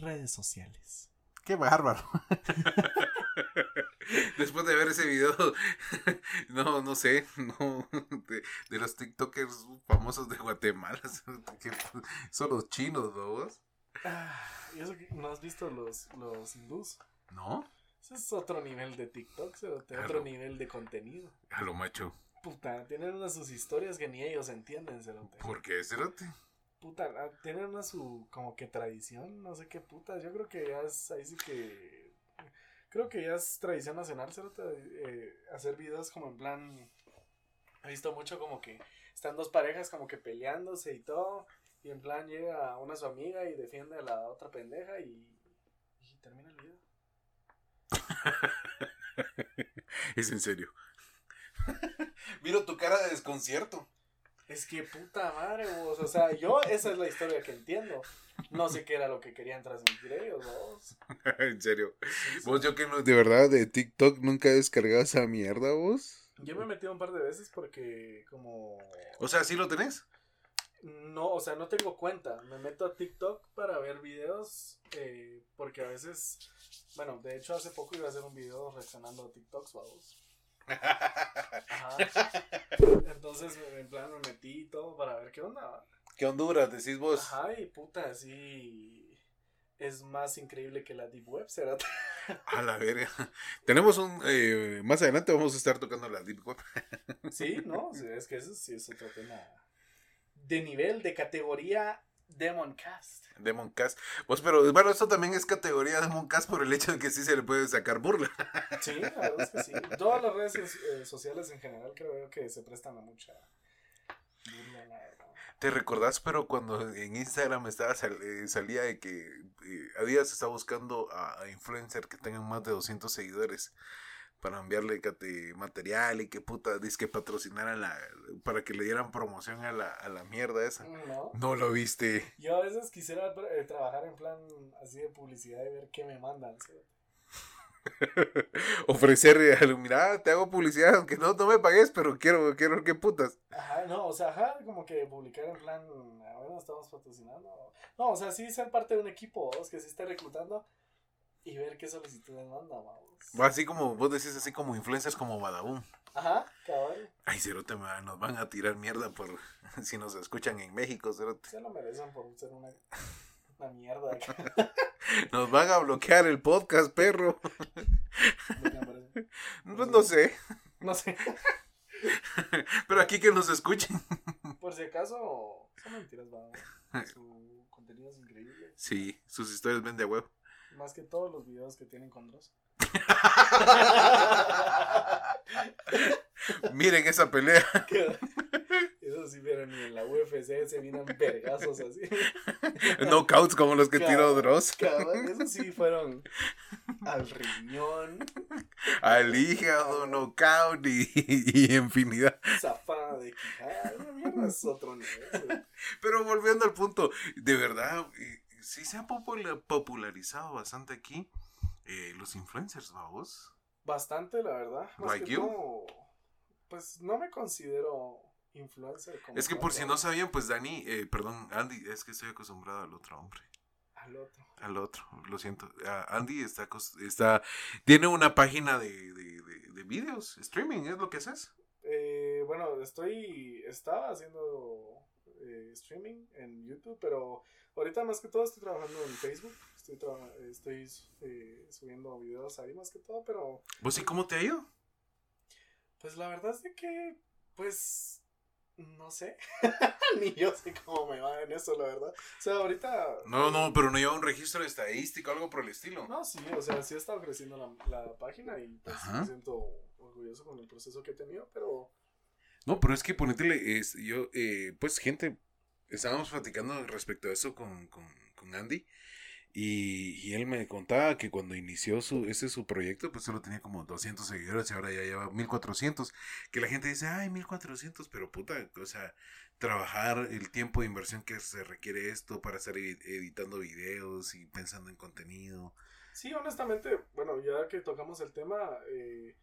redes sociales. Qué bárbaro. Después de ver ese video, no, no sé, no, de, los TikTokers famosos de Guatemala, que son los chinos, ¿no? Ah, ¿Y eso no has visto los, los hindús? ¿No? Ese es otro nivel de TikTok, otro nivel de contenido. A lo macho. Puta, tienen unas sus historias que ni ellos entienden, cerote. ¿Por qué, cerote? Puta, ah, tienen una su como que tradición, no sé qué puta. Yo creo que ya es ahí sí que creo que ya es tradición nacional, eh, hacer videos como en plan he visto mucho como que están dos parejas como que peleándose y todo y en plan llega una su amiga y defiende a la otra pendeja y, y termina el video. es en serio. Miro tu cara de desconcierto. Es que puta madre, vos. O sea, yo esa es la historia que entiendo. No sé qué era lo que querían transmitir ellos, vos. en serio. Vos, yo que no, de verdad, de TikTok nunca he descargado esa mierda, vos. Yo me he metido un par de veces porque, como. O sea, ¿sí lo tenés? No, o sea, no tengo cuenta. Me meto a TikTok para ver videos. Eh, porque a veces. Bueno, de hecho, hace poco iba a hacer un video reaccionando a TikToks, Entonces, en plan, me metí y todo para ver qué onda. ¿Qué Honduras decís vos? Ajá, y puta, sí. Es más increíble que la Deep Web, ¿será? A la verga. Tenemos un. Eh, más adelante vamos a estar tocando la Deep Web. sí, no, es que eso sí es otro tema de nivel, de categoría Demoncast. Demoncast. Pues, pero bueno, esto también es categoría Demoncast por el hecho de que sí se le puede sacar burla. Sí, la verdad es que sí. Todas las redes eh, sociales en general creo que se prestan a mucha burla, ¿Te recordás, pero cuando en Instagram estaba eh, salía de que eh, había se estaba buscando a, a influencers que tengan más de 200 seguidores? Para enviarle material y que puta, que patrocinaran la, para que le dieran promoción a la, a la mierda esa. No. No lo viste. Yo a veces quisiera eh, trabajar en plan así de publicidad y ver qué me mandan. Ofrecer, mira, te hago publicidad, aunque no, no me pagues, pero quiero, quiero que putas. Ajá, no, o sea, ajá, como que publicar en plan, ah, bueno, estamos patrocinando. No, o sea, sí ser parte de un equipo, es que se esté reclutando y ver qué solicitudes manda, vamos. Así como vos decís, así como influencers como Badabun. Ajá, cabal. Ay, Cerote, nos van a tirar mierda por si nos escuchan en México, Cerote. Se lo merecen por ser una, una mierda. nos van a bloquear el podcast, perro. pues no sé. No sé. Pero aquí que nos escuchen. Por si acaso, son mentiras, va. Su contenido es increíble. Sí, sus historias vende a huevo. Más que todos los videos que tienen con Dross. Miren esa pelea. Eso sí, pero ni en la UFC se vienen vergazos así. Knockouts como los que tiró Dross. Eso sí fueron al riñón. Al hígado, knockout y, y infinidad. Zafada de quijada. Es otro nivel. Pero volviendo al punto, de verdad, sí se ha popularizado bastante aquí eh, los influencers, vamos. Bastante, la verdad. pues no me considero influencer. es que por si no sabían, pues Dani, eh, perdón, Andy, es que estoy acostumbrado al otro hombre. Al otro. Al otro, lo siento. Andy está, está, tiene una página de, de, de, videos, streaming, ¿es lo que haces? Eh, bueno, estoy, estaba haciendo streaming en YouTube, pero ahorita más que todo estoy trabajando en Facebook estoy, eh, subiendo videos ahí más que todo, pero... ¿Vos y cómo te ha ido? Pues la verdad es de que, pues, no sé. Ni yo sé cómo me va en eso, la verdad. O sea, ahorita... No, no, pero no lleva un registro estadístico, algo por el estilo. No, sí, o sea, sí ha estado creciendo la, la página y pues me siento orgulloso con el proceso que he tenido, pero... No, pero es que ponetele, es, yo, eh, pues gente, estábamos platicando respecto a eso con, con, con Andy. Y, él me contaba que cuando inició su, ese su proyecto, pues solo tenía como 200 seguidores y ahora ya lleva 1400. Que la gente dice, ay, 1400, pero puta, o sea, trabajar el tiempo de inversión que se requiere esto para estar editando videos y pensando en contenido. Sí, honestamente, bueno, ya que tocamos el tema, eh,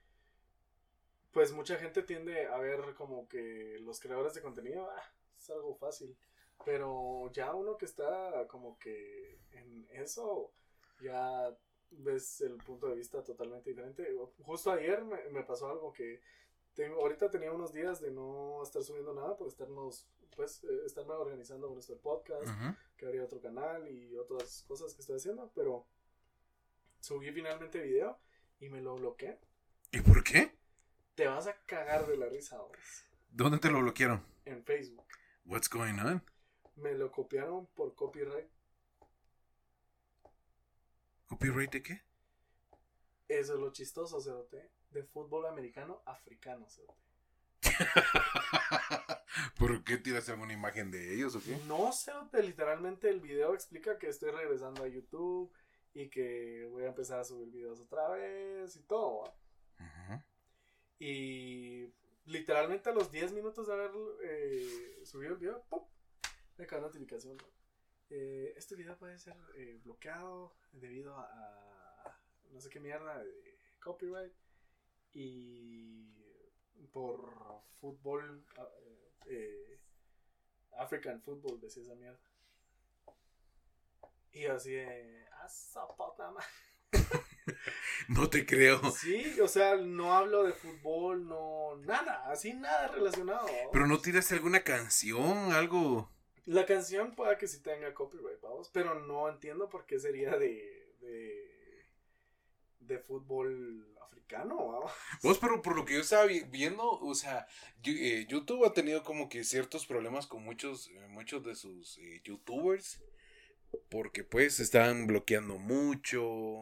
pues mucha gente tiende a ver como que los creadores de contenido, ah, es algo fácil. Pero ya uno que está como que en eso, ya ves el punto de vista totalmente diferente. Justo ayer me, me pasó algo que tengo, ahorita tenía unos días de no estar subiendo nada por estarnos, pues, eh, estarme organizando con nuestro podcast, Ujú. que habría otro canal y otras cosas que estoy haciendo, pero subí finalmente video y me lo bloqueé. ¿Y por qué? Te vas a cagar de la risa, vos, ¿Dónde te lo bloquearon? En Facebook. What's going on? Me lo copiaron por copyright. ¿Copyright de qué? Eso es lo chistoso, Cerote. De fútbol americano africano, Cerote. ¿Por qué tiras alguna imagen de ellos o qué? No, Cerote, literalmente el video explica que estoy regresando a YouTube y que voy a empezar a subir videos otra vez y todo. Y literalmente a los 10 minutos de haber eh, subido el video, ¡pum! Me cae una notificación. ¿no? Eh, este video puede ser eh, bloqueado debido a, a no sé qué mierda de copyright y por fútbol, ah, eh, African football, decía esa mierda. Y yo así de, ¡ah, esa puta madre". No te creo. Sí, o sea, no hablo de fútbol, no, nada, así nada relacionado. Pero no tiraste alguna canción, algo. La canción puede que sí tenga copyright, vamos, pero no entiendo por qué sería de, de, de fútbol africano, vamos. Vos, pero por lo que yo estaba vi- viendo, o sea, eh, YouTube ha tenido como que ciertos problemas con muchos, eh, muchos de sus eh, YouTubers. Porque pues están bloqueando mucho.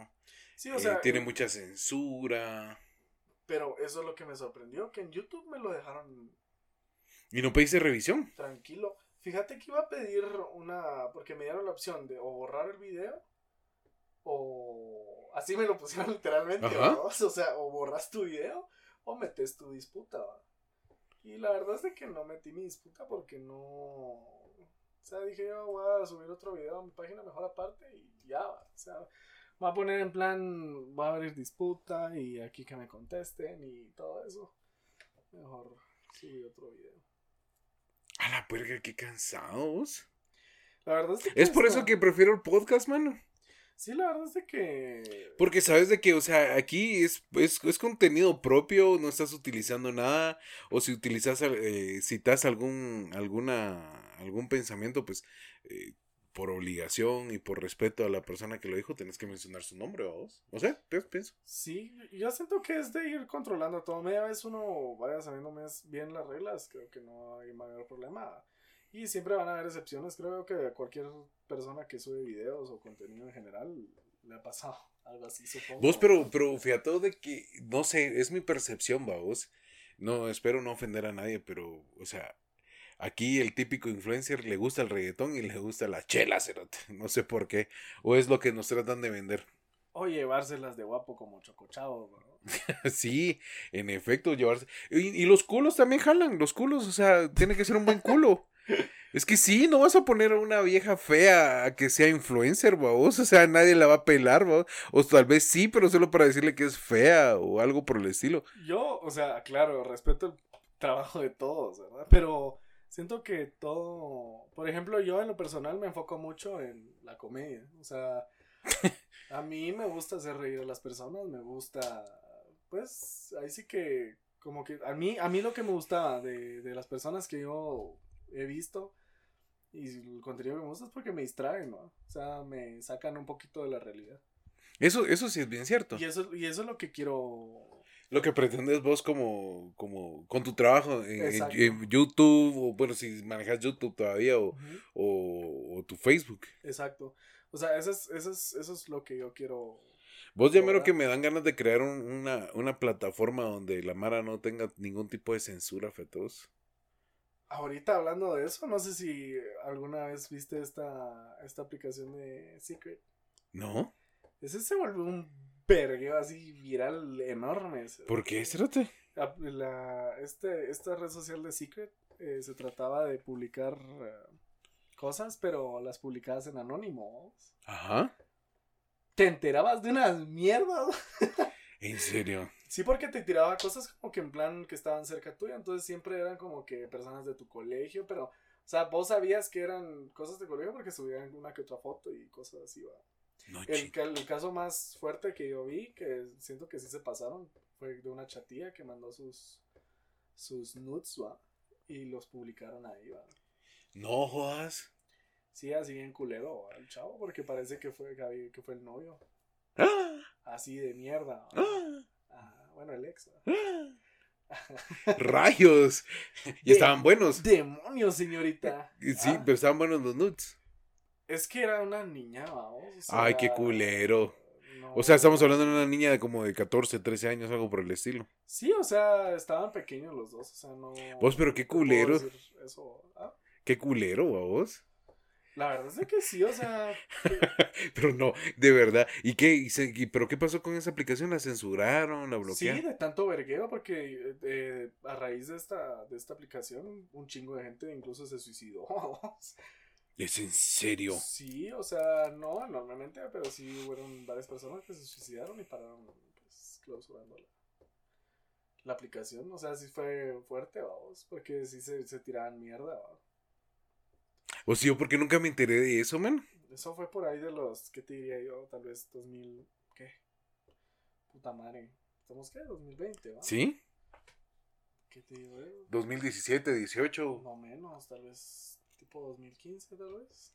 Sí, o eh, mucha censura. pero eso es lo que me sorprendió, que en YouTube me lo dejaron Y no pediste revisión. tranquilo. Fíjate que iba a pedir una, porque me dieron la opción de o borrar el video, o así me lo pusieron literalmente. ¿vamos? o sea, o borras tu video o metes tu disputa. ¿va? Y la verdad es de que no metí mi disputa porque no, o sea, dije yo voy a subir otro video a mi página mejor aparte y ya, ¿va? o sea, voy a poner en plan, voy a abrir disputa y aquí que me contesten y todo eso. Mejor subí otro video. A la puerca, qué cansados. La verdad es que Es por eso que prefiero el podcast, mano. Sí, la verdad es de que. Porque sabes de que, o sea, aquí es, es, es contenido propio, no estás utilizando nada, o si utilizas, eh, citas algún, alguna, algún pensamiento, pues, eh, por obligación y por respeto a la persona que lo dijo, tenés que mencionar su nombre, vos. O sea, pienso. Sí, yo siento que es de ir controlando todo. Media vez uno vaya sabiendo más bien las reglas, creo que no hay mayor problema. Y siempre van a haber excepciones. Creo que a cualquier persona que sube videos o contenido en general le ha pasado algo así, supongo. Vos, pero, pero fíjate de que, no sé, es mi percepción, va, vos. No, espero no ofender a nadie, pero, o sea, aquí el típico influencer le gusta el reggaetón y le gusta la chela, cerote. No sé por qué. O es lo que nos tratan de vender. O llevárselas de guapo como chocochavo, bro. Sí, en efecto, llevarse. Y, y los culos también jalan, los culos, o sea, tiene que ser un buen culo. Es que sí, no vas a poner a una vieja fea a que sea influencer, vos, o sea, nadie la va a pelar. O tal vez sí, pero solo para decirle que es fea o algo por el estilo. Yo, o sea, claro, respeto el trabajo de todos, ¿verdad? Pero siento que todo, por ejemplo, yo en lo personal me enfoco mucho en la comedia, o sea, a mí me gusta hacer reír a las personas, me gusta, pues, ahí sí que, como que, a mí, a mí lo que me gusta de, de las personas que yo he visto y el contenido que me gusta es porque me distraen, ¿no? O sea, me sacan un poquito de la realidad. Eso, eso sí es bien cierto. Y eso, y eso es lo que quiero Lo que pretendes vos como, como con tu trabajo en, en- YouTube, o bueno, si manejas YouTube todavía, o, o, o tu Facebook. Exacto. O sea, eso es, eso es, eso es lo que yo quiero. Vos ya mero que me dan ganas de crear un- una, una plataforma donde la Mara no tenga ningún tipo de censura, fetos. Ahorita hablando de eso, no sé si alguna vez viste esta, esta aplicación de Secret. ¿No? Ese se volvió un vergueo así viral enorme. ¿Por qué? La, la- este, esta red social de Secret eh, se trataba de publicar eh, cosas, pero las publicadas en anónimo. Ajá. Te enterabas de unas mierdas. ¿En serio? Sí, porque te tiraba cosas como que en plan que estaban cerca tuya, entonces siempre eran como que personas de tu colegio, pero O sea, vos sabías que eran cosas de colegio porque subían una que otra foto y cosas así, va. No, El, el caso más fuerte que yo vi, que siento que sí se pasaron, fue de una chatilla que mandó sus, sus nudes, va. Y los publicaron ahí, va. no jodas. Sí, así bien culero, el chavo, porque parece que fue, Gaby- que fue el novio. ¡Ah! Así de mierda. ¡Ah! Ajá, bueno, el ex. ¡Ah! ¡Rayos! Y estaban buenos. Demonios, señorita. Sí, Ah, pero estaban buenos los nudes. Es que era una niña, vamos. o sea, Ay, qué culero. no- O sea, estamos hablando de una niña de como de 14, 13 años, algo por el estilo. Sí, o sea, estaban pequeños los dos, o sea, no... Vos, pero qué culero. Eso, ¿ah? Qué culero, vos. La verdad es que sí, o sea, Pero no, de verdad. ¿Y qué? ¿Y se- y- ¿Pero qué pasó con esa aplicación? ¿La censuraron? ¿La sí, bloquearon? de tanto vergueo, porque eh, a raíz de esta, de esta aplicación, un chingo de gente incluso se suicidó. ¿Es en serio? Sí, o sea, no normalmente, pero sí hubo varias personas que se suicidaron y pararon pues, clausurando la, la aplicación. O sea, sí fue fuerte, vamos, porque sí se, se tiraban mierda. ¿va? O sea, yo porque nunca me enteré de eso, man. Eso fue por ahí de los, ¿qué te diría yo? Tal vez 2000, ¿qué? Puta madre. ¿Estamos qué? 2020, ¿va? ¿Sí? ¿Qué te digo yo? 2017, 18. No menos, tal vez tipo 2015, tal vez.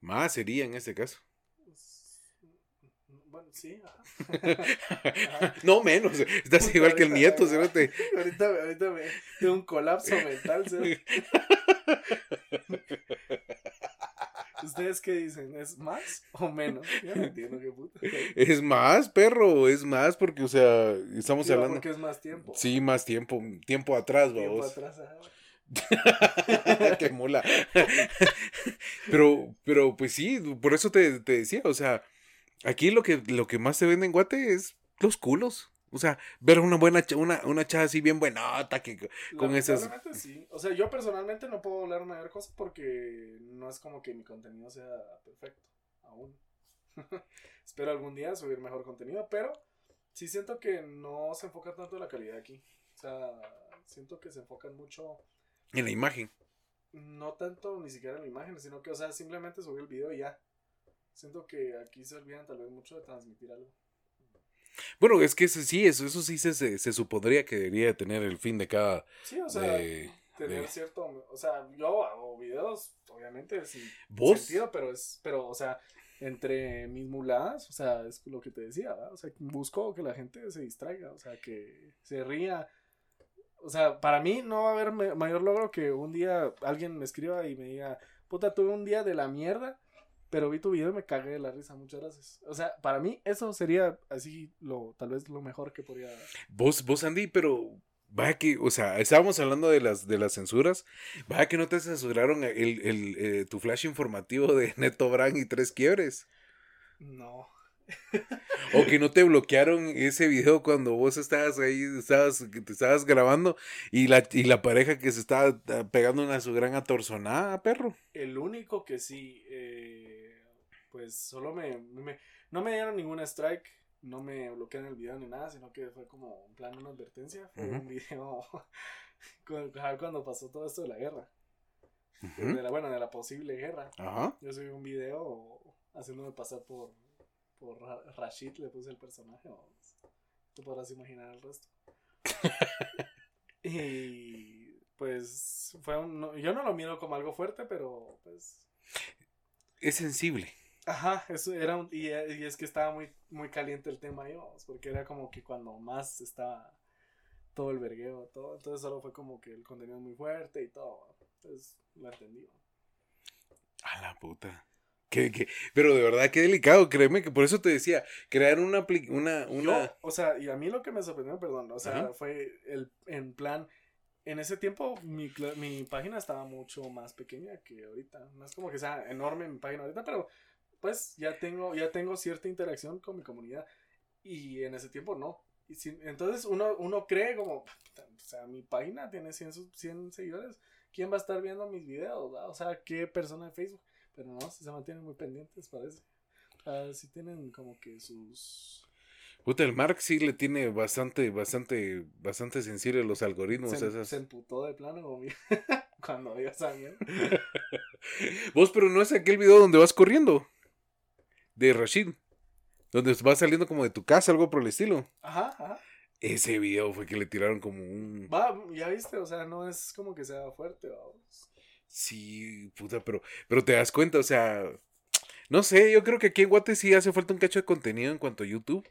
Más sería en este caso. Pues, Bueno, sí, ajá. no menos. Estás Puta, igual que el nieto, cerote. ahorita, ahorita me tengo un colapso mental. ¿sí? ¿Ustedes qué dicen? ¿Es más o menos? Yo no entiendo qué puta. Es más, perro, es más, porque, o sea, estamos Digo, hablando. Porque es más tiempo. Sí, más tiempo, tiempo atrás, Tiempo vamos. atrás, ajá. Qué mula. pero, pero, pues sí, por eso te, te decía, o sea, aquí lo que, lo que más se vende en Guate es los culos. O sea, ver una buena, una, una chava así bien buenota que con esas. Sí. O sea, yo personalmente no puedo hablar mayor cosa porque no es como que mi contenido sea perfecto. Aún. Espero algún día subir mejor contenido, pero sí siento que no se enfoca tanto en la calidad aquí. O sea, siento que se enfocan mucho, En la imagen. no tanto ni siquiera en la imagen, sino que, o sea, simplemente subir el video y ya. Siento que aquí se olvidan tal vez mucho de transmitir algo. Bueno, es que sí, eso, eso sí se, se, se supondría que debería de tener el fin de cada. Sí, o sea, De- tener de- cierto, o sea, yo hago videos, obviamente, sin ¿Vos? sentido, pero es, pero, o sea, entre mis muladas, o sea, es lo que te decía, ¿verdad? o sea, busco que la gente se distraiga, o sea, que se ría. O sea, para mí no va a haber mayor logro que un día alguien me escriba y me diga, puta, tuve un día de la mierda, pero vi tu video y me cagué de la risa, muchas gracias. O sea, para mí eso sería así, lo, tal vez lo mejor que podría Vos, vos, Andy, pero. Vaya que, o sea, estábamos hablando de las, de las censuras. Vaya que no te censuraron el, el, eh, tu flash informativo de Neto Brand y tres quiebres. No. O que no te bloquearon ese video cuando vos estabas ahí, estabas, te estabas grabando y la, y la pareja que se estaba ah, pegando una su gran atorzonada, perro. El único que sí, eh, pues solo me, me- No me dieron ningún strike, no me bloquearon el video ni nada, sino que fue como en plan una advertencia. Fue Ujú. un video cu- cuando pasó todo esto de la guerra. De la, bueno, de la posible guerra. Yo subí un video haciéndome pasar por, por Ra- Rashid, le puse el personaje. vamos. Te podrás imaginar el resto. y pues fue un, no- yo no lo miro como algo fuerte, pero pues Es sensible. Ajá, eso era un, y, y es que estaba muy, muy caliente el tema ahí, vamos, porque era como que cuando más estaba todo el vergueo, todo, entonces solo fue como que el contenido muy fuerte y todo, entonces lo entendí. A la puta. ¿Qué, qué? Pero de verdad, qué delicado, créeme que por eso te decía, crear una, una, una... Yo, o sea, y a mí lo que me sorprendió, perdón, o sea, Ajá. fue el, en plan, en ese tiempo mi, mi página estaba mucho más pequeña que ahorita, no es como que sea enorme mi página ahorita, pero pues ya tengo, ya tengo cierta interacción con mi comunidad y en ese tiempo no. Y si- entonces uno, uno cree como, "Puta, o sea, mi página tiene 100, su- 100 seguidores, ¿quién va a estar viendo mis videos? va? O sea, ¿qué persona de Facebook? Pero no, si se mantienen muy pendientes, parece. Sea, sí tienen como que sus... Puta, el Mark sí le tiene bastante, bastante, bastante sensible los algoritmos. Se, esas. se emputó de plano cuando vio esa. Vos, pero no es aquel video donde vas corriendo. De Rashid. Donde vas saliendo como de tu casa, algo por el estilo. Ajá, ajá. Ese video fue que le tiraron como un... Va, ya viste, o sea, no es como que sea fuerte, vamos. Sí, puta, pero, pero te das cuenta, o sea... No sé, yo creo que aquí en Guate sí hace falta un cacho de contenido en cuanto a YouTube.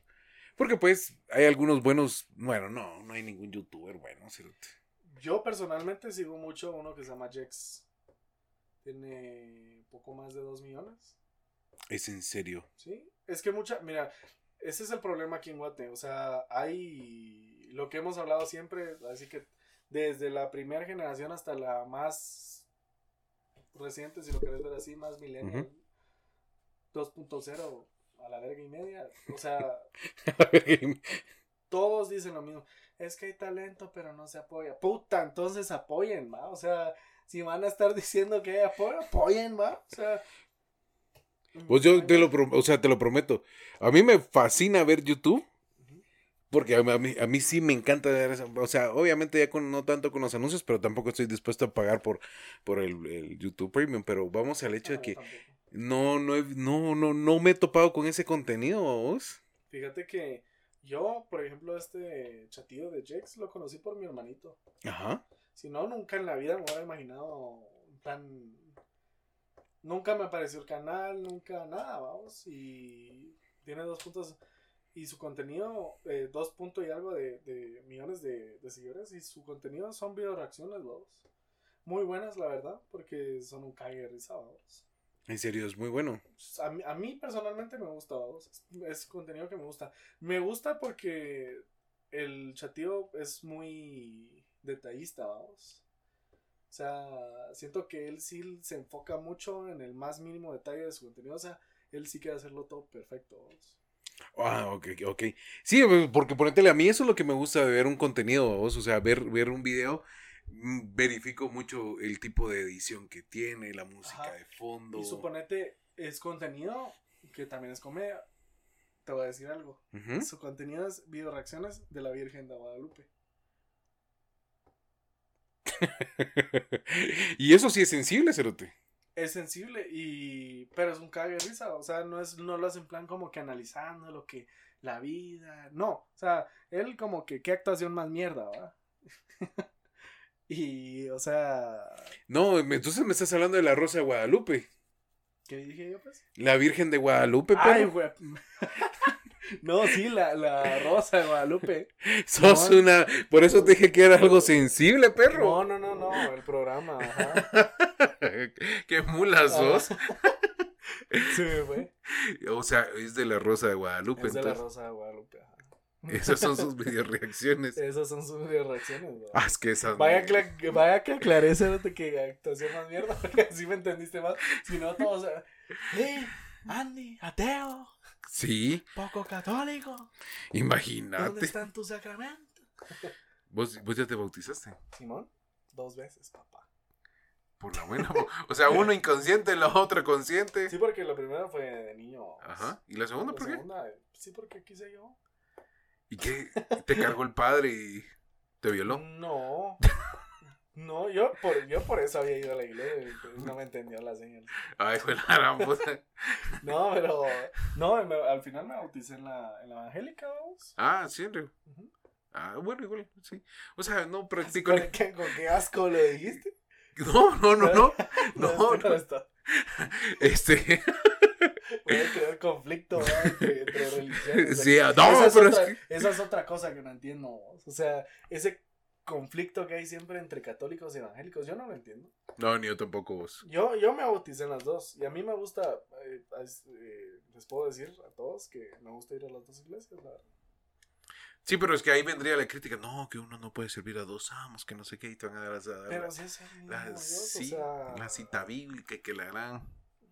Porque pues hay algunos buenos... Bueno, no, no hay ningún youtuber bueno. cerote. Yo personalmente sigo mucho uno que se llama Jex. Tiene poco más de 2 millones. Es en serio. Sí, es que mucha, mira, ese es el problema aquí en Guate, o sea, hay lo que hemos hablado siempre, así que desde la primera generación hasta la más reciente, si lo querés ver así, más millennial, 2.0 a la verga y media, o sea, todos dicen lo mismo, es que hay talento pero no se apoya, puta, entonces apoyen, va, o sea, si van a estar diciendo que hay apoyo, apoyen, va, o sea... Pues yo te lo, o sea, te lo prometo. A mí me fascina ver YouTube. Porque a mí, a mí sí me encanta ver eso. O sea, obviamente ya con, no tanto con los anuncios, pero tampoco estoy dispuesto a pagar por, por el, el YouTube Premium. Pero vamos al hecho de que no, no, no, no, no me he topado con ese contenido, vos. Fíjate que yo, por ejemplo, este chatillo de Jex lo conocí por mi hermanito. Ajá. Si no, nunca en la vida me hubiera imaginado tan... Nunca me apareció el canal, nunca nada, vamos. Y tiene dos puntos. Y su contenido, eh, dos puntos y algo de, de millones de, de seguidores. Y su contenido son video reacciones, vamos. Muy buenas, la verdad, porque son un cague de risa, vamos. En serio, es muy bueno. A mí, a mí personalmente me gusta, vamos. Es, es contenido que me gusta. Me gusta porque el chatío es muy detallista, vamos. O sea, siento que él sí se enfoca mucho en el más mínimo detalle de su contenido. O sea, él sí quiere hacerlo todo perfecto, vamos. Ah, ok, ok. Sí, pues, porque ponértele, a mí eso es lo que me gusta de ver un contenido, vos. O sea, ver, ver un video, mm, verifico mucho el tipo de edición que tiene, la música Ajá. de fondo. Y suponete, es contenido que también es comedia. Te voy a decir algo. Su contenido es video reacciones de la Virgen de Guadalupe. y eso sí es sensible, Cerote. Es sensible y pero es un cague risa o sea no es no lo hace en plan como que analizando lo que la vida no o sea él como que qué actuación más mierda va y o sea No, entonces me estás hablando de la Rosa de Guadalupe. qué dije yo pues La Virgen de Guadalupe, ay perro. güey no sí la, la rosa de Guadalupe Sos no. una. Por eso te dije que era algo sensible, perro. no no no no el programa ajá. Qué mula sos. sí me fue O sea, es de la Rosa de Guadalupe. es de la rosa de Guadalupe ajá. Esas son sus video reacciones. esas son sus reacciones ¿no? Ah, es que esas. Vaya, que, vaya que aclaré eso de que actuación más mierda, porque así me entendiste más. Si no, todos. eh, ¡Eh! Andy, ateo, Sí, poco católico. ¿Dónde imagínate. están tus sacramentos? ¿Vos, vos ya te bautizaste. Simón, dos veces, papá. Por la buena. O sea, uno inconsciente, la otra consciente. Sí, porque lo primero fue de niño. Ajá. ¿Y la segunda La por qué? segunda, sí, porque quise yo. ¿Y qué? ¿Te cargó el padre y te violó? No. No, yo por, yo por eso había ido a la iglesia. pues No me entendió la señal. Ay, fue la gran puta. No, pero. No, me- al final me bauticé en la, en la evangélica, vamos. Ah, sí, Andrew. Ujú. Ah, bueno, igual, sí. O sea, no practico. ¿Con qué, con qué asco lo dijiste? No, no, no, no. No, no. está- Este. Puede crear conflicto ¿no? entre, entre religiones. Sí, no, esa, pero es otra, que- esa es otra cosa que no entiendo. O sea, ese conflicto que hay siempre entre católicos y evangélicos, yo no lo entiendo. No, ni yo tampoco vos. Yo, yo me bauticé en las dos y a mí me gusta, eh, eh, les puedo decir a todos que me gusta ir a las dos iglesias, la verdad. Sí, pero es que ahí vendría la crítica. No, que uno no puede servir a dos amos, que no sé qué, y te van a dar, a dar Pero la, sí es la- Dios, sí, o sea, la cita bíblica que la gran.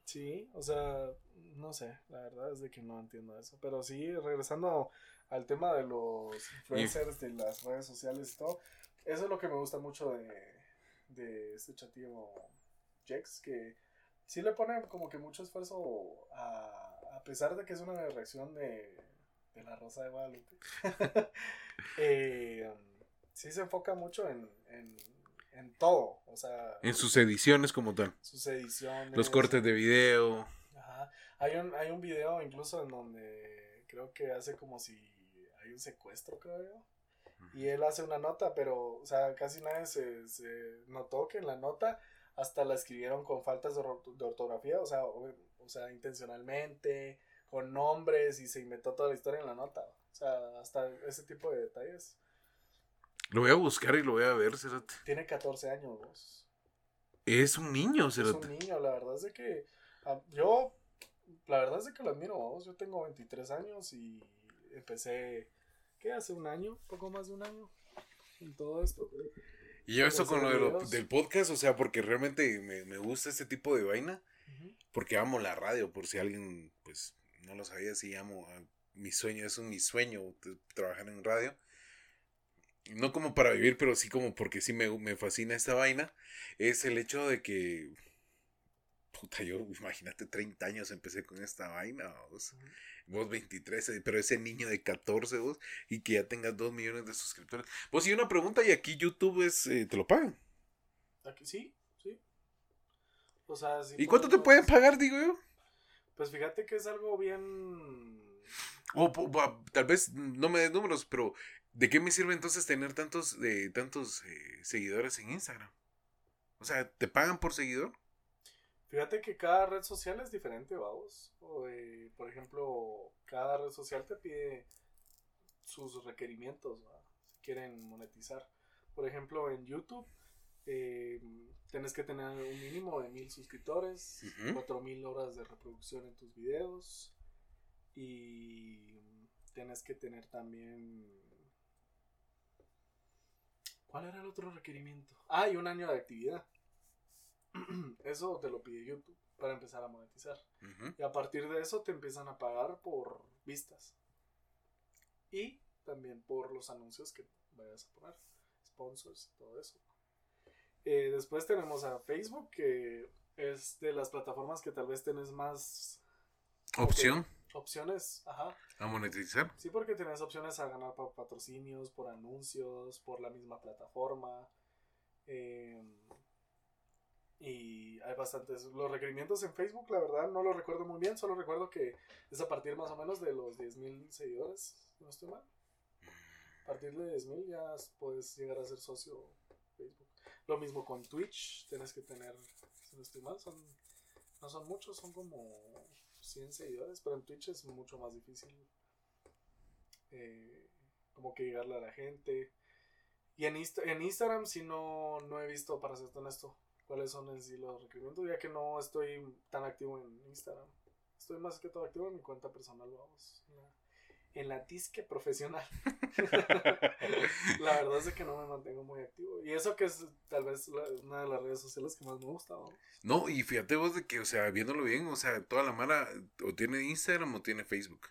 Sí, o sea, no sé, la verdad es de que no entiendo eso. Pero sí, regresando al tema de los influencers, de las redes sociales y todo, eso es lo que me gusta mucho de, de este chatillo Jex, que sí le pone como que mucho esfuerzo a, a pesar de que es una reacción de de la Rosa de Guadalupe. eh, sí se enfoca mucho en, en, en todo, o sea... En sus ediciones como tal. Sus ediciones. Los cortes de video. Ajá. Hay un, hay un video incluso en donde creo que hace como si hay un secuestro, creo yo. Y él hace una nota, pero, o sea, casi nadie se, se notó que en la nota hasta la escribieron con faltas de, de ortografía, o sea, o, o, sea, intencionalmente, con nombres y se inventó toda la historia en la nota. O sea, hasta ese tipo de detalles. Lo voy a buscar y lo voy a ver, Cerate. Tiene 14 años, vos. Es un niño, Cerate. Es un niño, la verdad es de que ah, yo, la verdad es de que lo admiro, vos. Yo tengo 23 años y empecé, ¿qué? Hace un año, poco más de un año, en todo esto. Y yo eso con lo, de lo del podcast, o sea, porque realmente me, me gusta este tipo de vaina, uh -huh. porque amo la radio, por si alguien, pues, no lo sabía, sí amo, a, mi sueño, es un mi sueño trabajar en radio no como para vivir, pero sí como porque sí me, me, fascina esta vaina, es el hecho de que, puta, yo, imagínate, 30 años empecé con esta vaina, vos, vos 23, pero ese niño de 14, vos, y que ya tengas 2 millones de suscriptores. Vos, y una pregunta, y aquí YouTube es, eh, ¿te lo pagan? Aquí sí, sí. O sea, sí ¿Y cuánto te pueden pagar, digo yo? Pues fíjate que es algo bien... O, o tal vez no me des números, pero ¿De qué me sirve entonces tener tantos, eh, tantos eh, seguidores en Instagram? O sea, ¿te pagan por seguidor? Fíjate que cada red social es diferente, vamos. O, eh, por ejemplo, cada red social te pide sus requerimientos, ¿va? si quieren monetizar. Por ejemplo, en YouTube eh, tienes que tener un mínimo de mil suscriptores, cuatro uh -huh. mil horas de reproducción en tus videos y tienes que tener también ¿Cuál era el otro requerimiento? Ah, y un año de actividad. Eso te lo pide YouTube para empezar a monetizar. Uh -huh. Y a partir de eso te empiezan a pagar por vistas. Y también por los anuncios que vayas a poner. Sponsors y todo eso. Eh, después tenemos a Facebook, que es de las plataformas que tal vez tenés más... Opción. Opciones, ajá. A monetizar. Sí, porque tienes opciones a ganar por patrocinios, por anuncios, por la misma plataforma. Eh, hay bastantes. Los requerimientos en Facebook, la verdad, no lo recuerdo muy bien. Solo recuerdo que es a partir más o menos de los 10.000 seguidores. No estoy mal. A partir de 10.000 ya puedes llegar a ser socio Facebook. Lo mismo con Twitch. Tienes que tener, si no estoy mal, son, no son muchos, son como 100 seguidores, pero en Twitch es mucho más difícil eh, como que llegarle a la gente. Y en, Insta en Instagram sí no, no he visto, para ser honesto, cuáles son en sí los requerimientos, ya que no estoy tan activo en Instagram. Estoy más que todo activo en mi cuenta personal, vamos. En la, disque profesional. la verdad es que no me mantengo muy activo. Y eso que es tal vez la, una de las redes sociales que más me gusta. ¿no? no, y fíjate vos de que, o sea, viéndolo bien, o sea, toda la mara o tiene Instagram o tiene Facebook.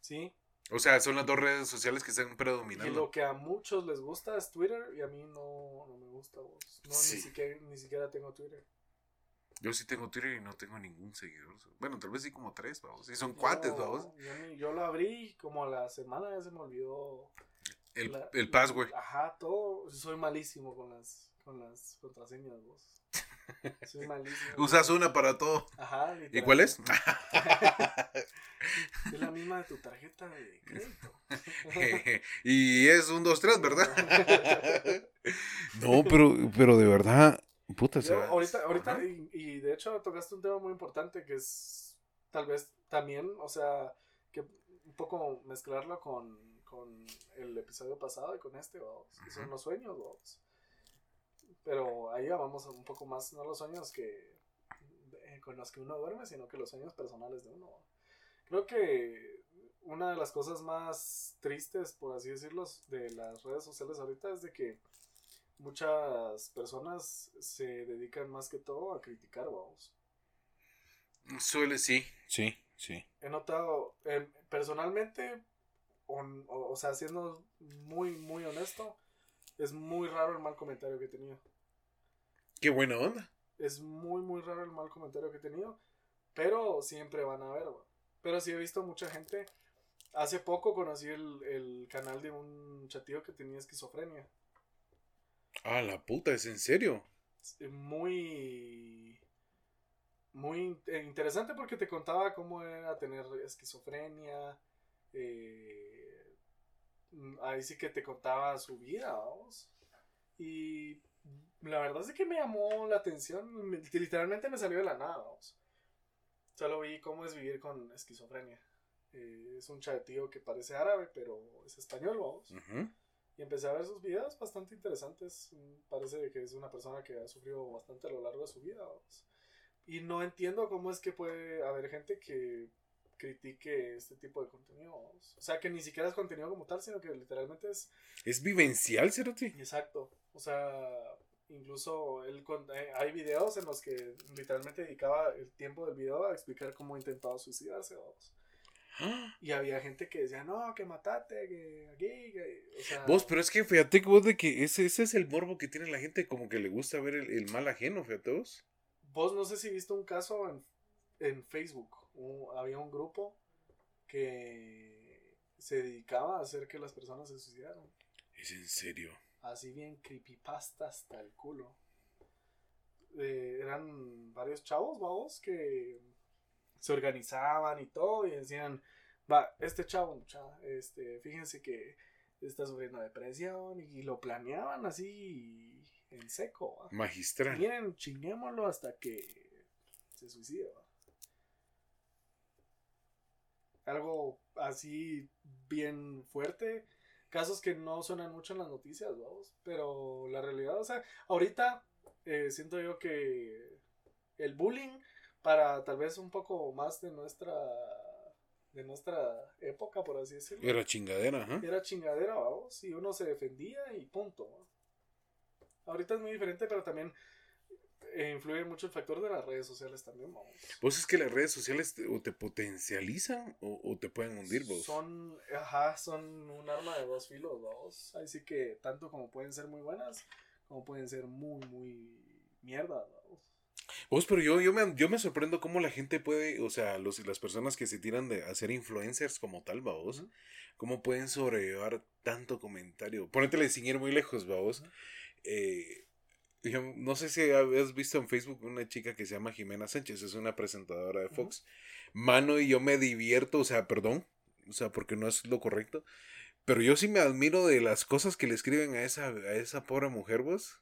Sí. O sea, son las dos redes sociales que están predominando. Y lo que a muchos les gusta es Twitter y a mí no, no me gusta. Vos. No, sí. ni, siquiera, ni siquiera tengo Twitter. Yo sí tengo Twitter y no tengo ningún seguidor. Bueno, tal vez sí como tres, vamos. Y son no, cuates, vamos. Yo, yo, lo abrí como a la semana ya se me olvidó. El, la, el password. Ajá, todo. Soy malísimo con las, con las contraseñas, vos. Soy malísimo. Usas una para todo. Ajá. ¿Y cuál es? es la misma de tu tarjeta de crédito. y es un 2, 3, ¿verdad? no, pero, pero de verdad, Puta, Yo, ahorita, ahorita y, y, de hecho tocaste un tema muy importante que es tal vez también, o sea, que un poco mezclarlo con, con el episodio pasado y con este, vamos, que son los sueños, vamos. Pero ahí vamos un poco más, no los sueños que eh, con los que uno duerme, sino que los sueños personales de uno. Creo que una de las cosas más tristes, por así decirlo, de las redes sociales ahorita es de que muchas personas se dedican más que todo a criticar, vamos. Suele, sí, sí, sí. He notado, eh, personalmente, on, o, o, sea, siendo muy, muy honesto, es muy raro el mal comentario que he tenido. Qué buena onda. Es muy, muy raro el mal comentario que he tenido, pero siempre van a ver, pero sí he visto mucha gente hace poco conocí el, el canal de un chatío que tenía esquizofrenia. Ah, la puta, ¿es en serio? Muy muy in- eh, interesante porque te contaba cómo era tener esquizofrenia. eh, mm, ahí sí que te contaba su vida, vamos. Y la verdad es que me llamó la atención. me- literalmente me salió de la nada, vamos. Solo vi cómo es vivir con esquizofrenia. Eh, es un chatío que parece árabe, pero es español, vamos. Ujú. Y empecé a ver sus videos bastante interesantes. Parece que es una persona que ha sufrido bastante a lo largo de su vida. vamos. Y no entiendo cómo es que puede haber gente que critique este tipo de contenido. vamos. O sea, que ni siquiera es contenido como tal, sino que literalmente es ¿Es vivencial, Cerote? exacto. O sea, incluso él eh, hay videos en los que literalmente dedicaba el tiempo del video a explicar cómo intentaba suicidarse. vamos. Y había gente que decía, no, que matate, que aquí, que... O sea, Vos, pero es que fíjate que vos de que ese, ese es el morbo que tiene la gente, como que le gusta ver el, el mal ajeno, fíjate vos. Vos no sé si viste un caso en, en Facebook. Un- había un grupo que se dedicaba a hacer que las personas se suicidaran. Es en serio. Así bien creepypasta hasta el culo. Eh, eran varios chavos, vamos, que se organizaban y todo y decían, va, este chavo, mucha, este, fíjense que está sufriendo depresión y lo planeaban así en seco. ¿va? Magistral. Miren, chinguémoslo hasta que se suicide. ¿va? Algo así bien fuerte. Casos que no suenan mucho en las noticias, vamos. Pero la realidad, o sea, ahorita eh, siento yo que el bullying para tal vez un poco más de nuestra de nuestra época, por así decirlo. Era chingadera, ajá. Era chingadera, vamos, y uno se defendía y punto. ¿va? Ahorita es muy diferente, pero también influye mucho el factor de las redes sociales también, vamos. Vos es que las redes sociales te- o te potencializan o, o te pueden hundir, vos. Son, ajá, son un arma de dos filos, vamos. Así que tanto como pueden ser muy buenas, como pueden ser muy, muy mierda, vamos. Vos, pero yo, yo, me, yo me sorprendo cómo la gente puede, o sea, los, las personas que se tiran de hacer influencers como tal, vos, cómo pueden sobrellevar tanto comentario. Ponétele sin ir muy lejos, vos. Eh, no sé si has visto en Facebook una chica que se llama Jimena Sánchez, es una presentadora de Fox. Mano y yo me divierto, o sea, perdón, o sea, porque no es lo correcto, pero yo sí me admiro de las cosas que le escriben a esa, a esa pobre mujer, vos.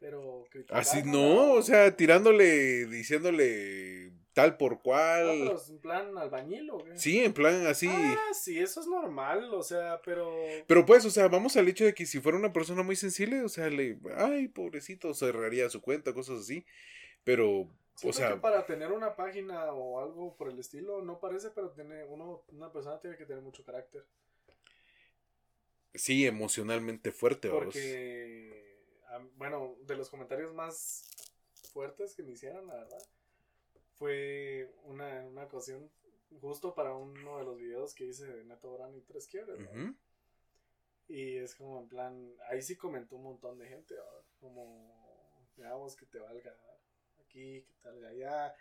Pero Así no, o sea, tirándole, diciéndole tal por No, cual. pero es en plan albañil o qué. Sí, en plan así. Ah, sí, eso es normal, o sea, pero. Pero pues, o sea, vamos al hecho de que si fuera una persona muy sensible, o sea, le, ay, pobrecito, cerraría su cuenta, cosas así. Pero, o Siento sea, que para tener una página o algo por el estilo, no parece, pero tiene uno, una persona tiene que tener mucho carácter. sí, emocionalmente fuerte. Porque, ah, bueno, de los comentarios más fuertes que me hicieron, la verdad, fue una, una ocasión justo para uno de los videos que hice de Neto Brand y Tres Quiebres. Ujú. Y es como en plan, ahí sí comentó un montón de gente, ¿verdad? como, miramos que te valga aquí, que te valga allá,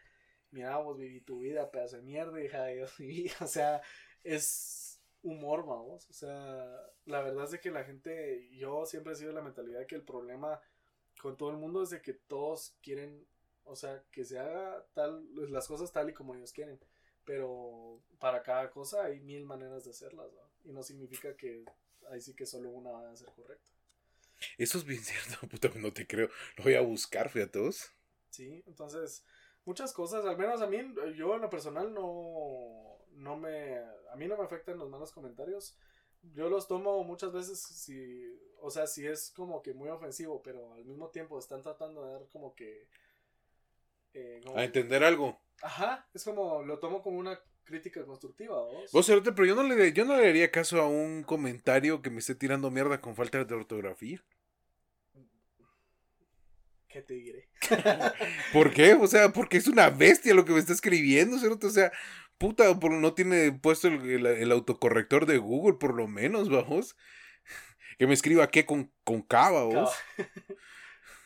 miramos, viví tu vida, pedazo de mierda, hija de Dios, y, o sea, es humor, vamos, o sea, la verdad es de que la gente, yo siempre he sido de la mentalidad de que el problema con todo el mundo es de que todos quieren, o sea, que se haga tal, las cosas tal y como ellos quieren, pero para cada cosa hay mil maneras de hacerlas, ¿no? y no significa que ahí sí que solo una va a ser correcta. Eso es bien cierto, puta, no te creo. Lo voy a buscar, fíjate vos. Sí, entonces, muchas cosas, al menos a mí, yo en lo personal no, no me, a mí no me afectan los malos comentarios. Yo los tomo muchas veces si, o sea, si es como que muy ofensivo, pero al mismo tiempo están tratando de dar como que... eh, como- A entender algo. Ajá, es como, lo tomo como una crítica constructiva, ¿vos? Vos, Cerote, pero yo no, le, yo no le haría caso a un comentario que me esté tirando mierda con falta de ortografía. ¿Qué te diré? ¿Por qué? O sea, porque es una bestia lo que me está escribiendo, Cerote. O sea, puta, por, no tiene puesto el, el- el autocorrector de Google, por lo menos, vamos. Que me escriba qué con, con cava, vos.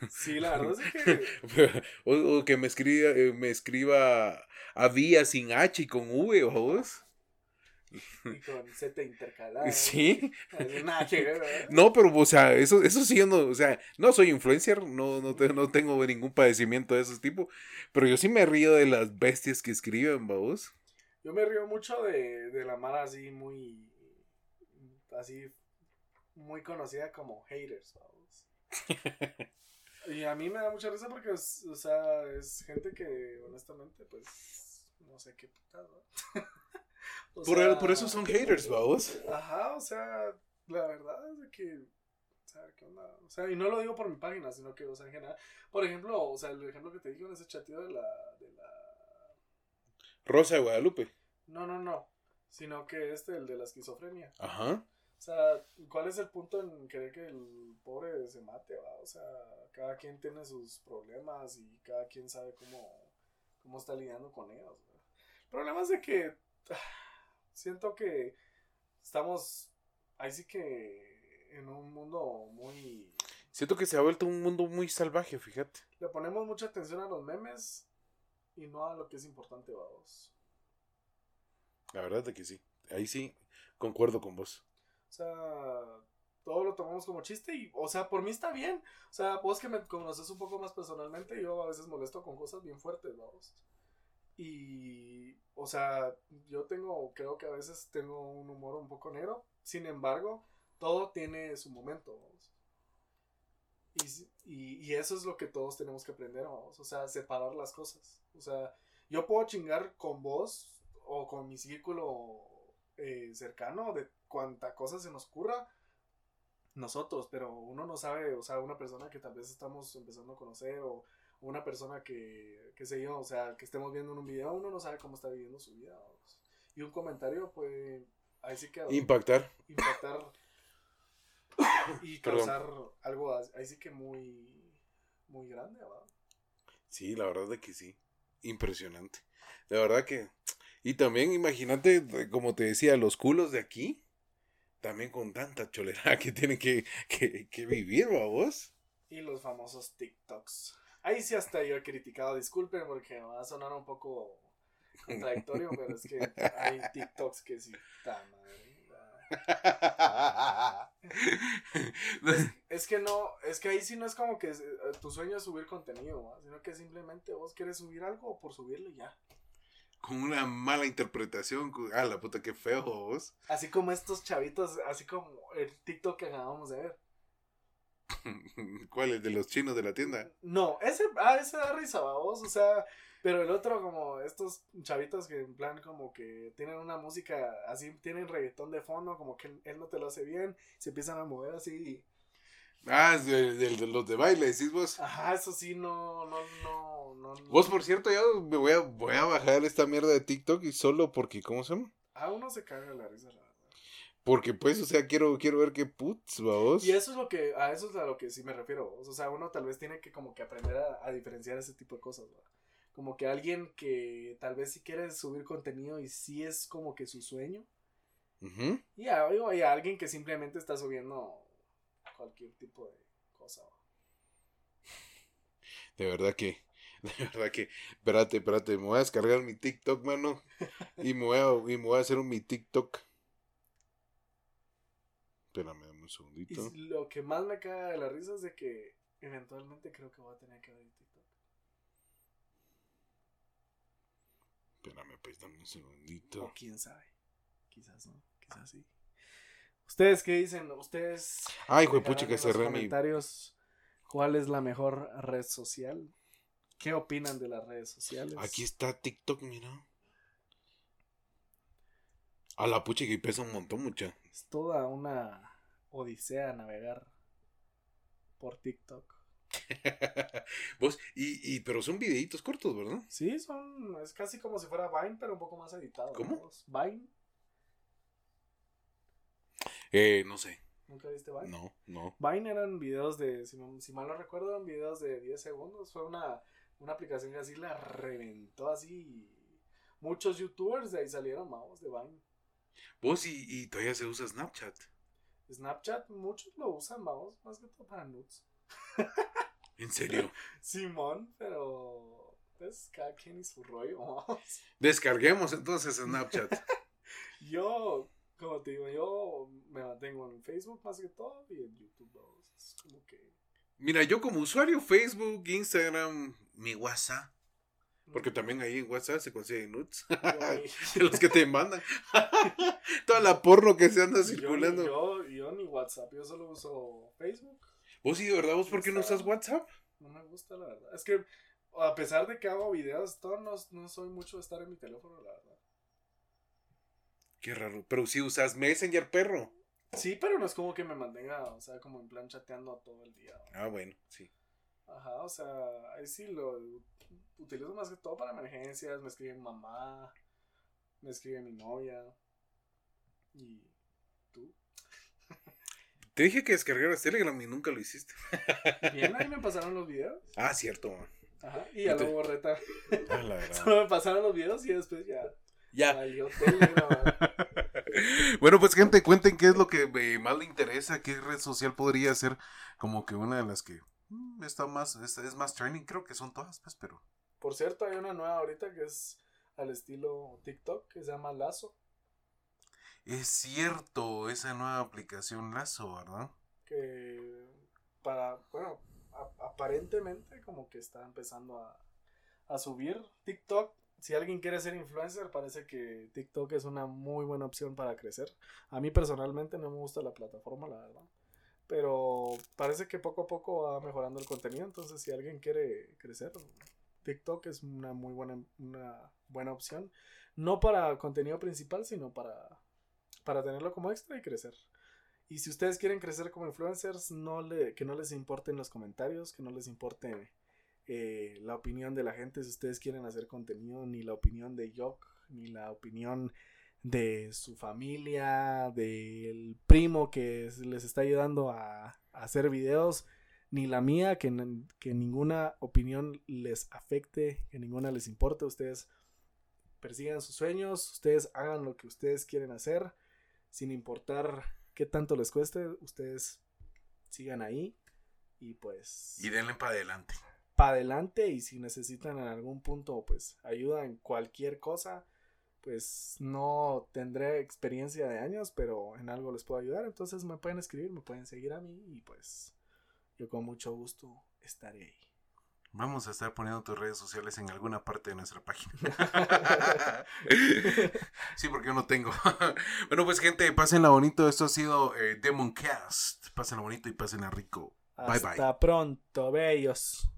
sí, la verdad es que... o, o que me escriba, eh, me escriba había sin H y con V, vos. y con Z intercalada. Sí. Así, nada que ver, ¿verdad? No, pero, o sea, eso, eso sí, yo no, o sea, no soy influencer, no, no, te- no tengo ningún padecimiento de ese tipo, pero yo sí me río de las bestias que escriben, vamos. Yo me río mucho de, de la Mara así muy. Así. Muy conocida como haters, vamos. y a mí me da mucha risa porque, es, o sea, es gente que, honestamente, pues. No sé qué puta, ¿no? O Por, eso son haters, vamos. Ajá, o sea, la verdad es que. O sea, ¿qué onda? O sea, y no lo digo por mi página, sino que, o sea, en general. Por ejemplo, o sea, el ejemplo que te dije en ese chateo de la. De la Rosa de Guadalupe. no, no, no. Sino que este, el de la esquizofrenia. Ajá. O sea, ¿cuál es el punto en querer que el pobre se mate, va? O sea, cada quien tiene sus problemas y cada quien sabe cómo, cómo está lidiando con ellos. ¿va? El problema es de que ah, siento que estamos ahí sí que en un mundo muy... Siento que se ha vuelto un mundo muy salvaje, fíjate. Le ponemos mucha atención a los memes y no a lo que es importante, vamos. La verdad es que sí. Ahí sí, concuerdo con vos. O sea, todo lo tomamos como chiste y, o sea, por mí está bien. O sea, vos que me conoces un poco más personalmente, yo a veces molesto con cosas bien fuertes, vamos. Y, o sea, yo tengo, creo que a veces tengo un humor un poco negro. Sin embargo, todo tiene su momento, vamos. Y, y, y eso es lo que todos tenemos que aprender, vamos. O sea, separar las cosas. O sea, yo puedo chingar con vos o con mi círculo eh, cercano de cuanta cosa se nos ocurra nosotros, pero uno no sabe, o sea, una persona que tal vez estamos empezando a conocer o una persona que, que sé yo, o sea, que estemos viendo en un video, uno no sabe cómo está viviendo su vida. Y un comentario puede, ahí sí que Impactar. impactar y Perdón. causar algo as- ahí sí que muy, muy grande, ¿va? Sí, la verdad es que sí. Impresionante. De verdad que. Y también imagínate, como te decía, los culos de aquí. También con tanta cholera que tienen que, que, que vivir, vos. Y los famosos TikToks. Ahí sí hasta yo he criticado, disculpen porque me va a sonar un poco contradictorio, pero es que hay TikToks que sí, va. Es que no, es que ahí sí no es como que eh, tu sueño es subir contenido, ¿va? sino que simplemente vos quieres subir algo por subirlo y ya. Con una mala interpretación. Ah, la puta, qué feo, vos. Así como estos chavitos, así como el TikTok que acabamos de ver. ¿Cuál? ¿El de los chinos de la tienda? No, ese, ah, ese da risa, ¿va vos, o sea, pero el otro como estos chavitos que en plan como que tienen una música así, tienen reggaetón de fondo, como que él, él no te lo hace bien, se empiezan a mover así. Ah, es de, de- de los de baile, decís vos. Ajá, eso sí, no, no, no, no. Vos, por cierto, ya me voy a, voy a bajar esta mierda de TikTok y solo porque, ¿cómo se llama? A uno se caga la risa, la verdad. Porque, pues, o sea, quiero, quiero ver qué putz, vos. Y eso es lo que, a eso es a lo que sí me refiero. O sea, uno tal vez tiene que como que aprender a, a diferenciar ese tipo de cosas, ¿va? Como que alguien que tal vez sí quiere subir contenido y sí es como que su sueño. Y a, y a alguien que simplemente está subiendo cualquier tipo de cosa. De verdad que, de verdad que, espérate, espérate, me voy a descargar mi TikTok, mano. Y me voy a, y me voy a hacer un mi TikTok. Espérame, dame un Y segundito. s- lo que más me caga de la risa es de que eventualmente creo que voy a tener que abrir TikTok. Espérame, pues, dame un segundito. O quién sabe. Quizás no, quizás sí. ¿Ustedes qué dicen? ¿Ustedes Ay, dejarán pucha, que en los cerré mi. comentarios cuál es la mejor red social? ¿Qué opinan de las redes sociales? Aquí está TikTok, mira. A la pucha que pesa un montón, mucha. Es toda una odisea navegar por TikTok. Vos, y, y, pero son videitos cortos, ¿verdad? Sí, son, es casi como si fuera Vine, pero un poco más editado. ¿Cómo? ¿no? Vine, Eh, no sé. ¿nunca viste Vine? No, no. Vine eran videos de, si, no- si mal no recuerdo, eran videos de 10 segundos. Fue una, una aplicación que así la reventó así. Muchos youtubers de ahí salieron, vamos, de Vine. Vos y, y todavía se usa Snapchat. Snapchat, muchos lo usan, vamos, más que todo para nudes. En serio. Simón, pero pues cada quien y su rollo, vamos. Descarguemos entonces Snapchat. Yo, como te digo, yo me mantengo en Facebook más que todo y en YouTube. ¿no? Es como que. Mira, yo como usuario Facebook, Instagram, mi WhatsApp. Porque también ahí en WhatsApp se consiguen nudes. De los que te mandan. Toda la porno que se anda yo, circulando. yo, yo ni WhatsApp, yo solo uso Facebook. Vos sí, de verdad, vos por qué no usas WhatsApp? No me gusta, la verdad. Es que, a pesar de que hago videos, todo, no, no soy mucho de estar en mi teléfono, la verdad. Qué raro. Pero sí usas Messenger, perro. Sí, pero no es como que me mantenga, o sea, como en plan chateando todo el día. ¿no? Ah, bueno, sí. Ajá, o sea, ahí sí lo utilizo más que todo para emergencias. Me escribe mamá, me escribe mi novia. ¿Y tú? Te dije que descargaras Telegram y nunca lo hiciste. Bien, ahí me pasaron los videos. Ah, cierto. Ajá, y ya lo borré también. La verdad. Solo me pasaron los videos y después ya Ya. valió. Bueno, pues gente, cuenten qué es lo que eh, más le interesa, qué red social podría ser como que una de las que mm, está más, es, es más trending, creo que son todas, pues, pero... Por cierto, hay una nueva ahorita que es al estilo TikTok que se llama Lazo. Es cierto, esa nueva aplicación Lazo, ¿verdad? que para, bueno, a- aparentemente como que está empezando a, a subir TikTok. Si alguien quiere ser influencer, parece que TikTok es una muy buena opción para crecer. A mí personalmente no me gusta la plataforma, la verdad. Pero parece que poco a poco va mejorando el contenido. Entonces, si alguien quiere crecer, TikTok es una muy buena, una buena opción. No para contenido principal, sino para, para tenerlo como extra y crecer. Y si ustedes quieren crecer como influencers, no le, que no les importen los comentarios, que no les importe eh, la opinión de la gente si ustedes quieren hacer contenido, ni la opinión de Yok, ni la opinión de su familia, del primo que es- les está ayudando a, a hacer videos, ni la mía, que, que ninguna opinión les afecte, que ninguna les importe. Ustedes persigan sus sueños, ustedes hagan lo que ustedes quieren hacer, sin importar qué tanto les cueste, ustedes sigan ahí y pues Y denle para adelante. Para adelante y si necesitan en algún punto pues ayuda en cualquier cosa pues no tendré experiencia de años pero en algo les puedo ayudar entonces me pueden escribir me pueden seguir a mí y pues yo con mucho gusto estaré ahí Vamos a estar poniendo tus redes sociales en alguna parte de nuestra página. sí, porque yo no tengo. bueno, pues gente, pásenla bonito. Esto ha sido eh, Demoncast. Pásenla bonito y pásenla rico. Bye, bye. hasta pronto bellos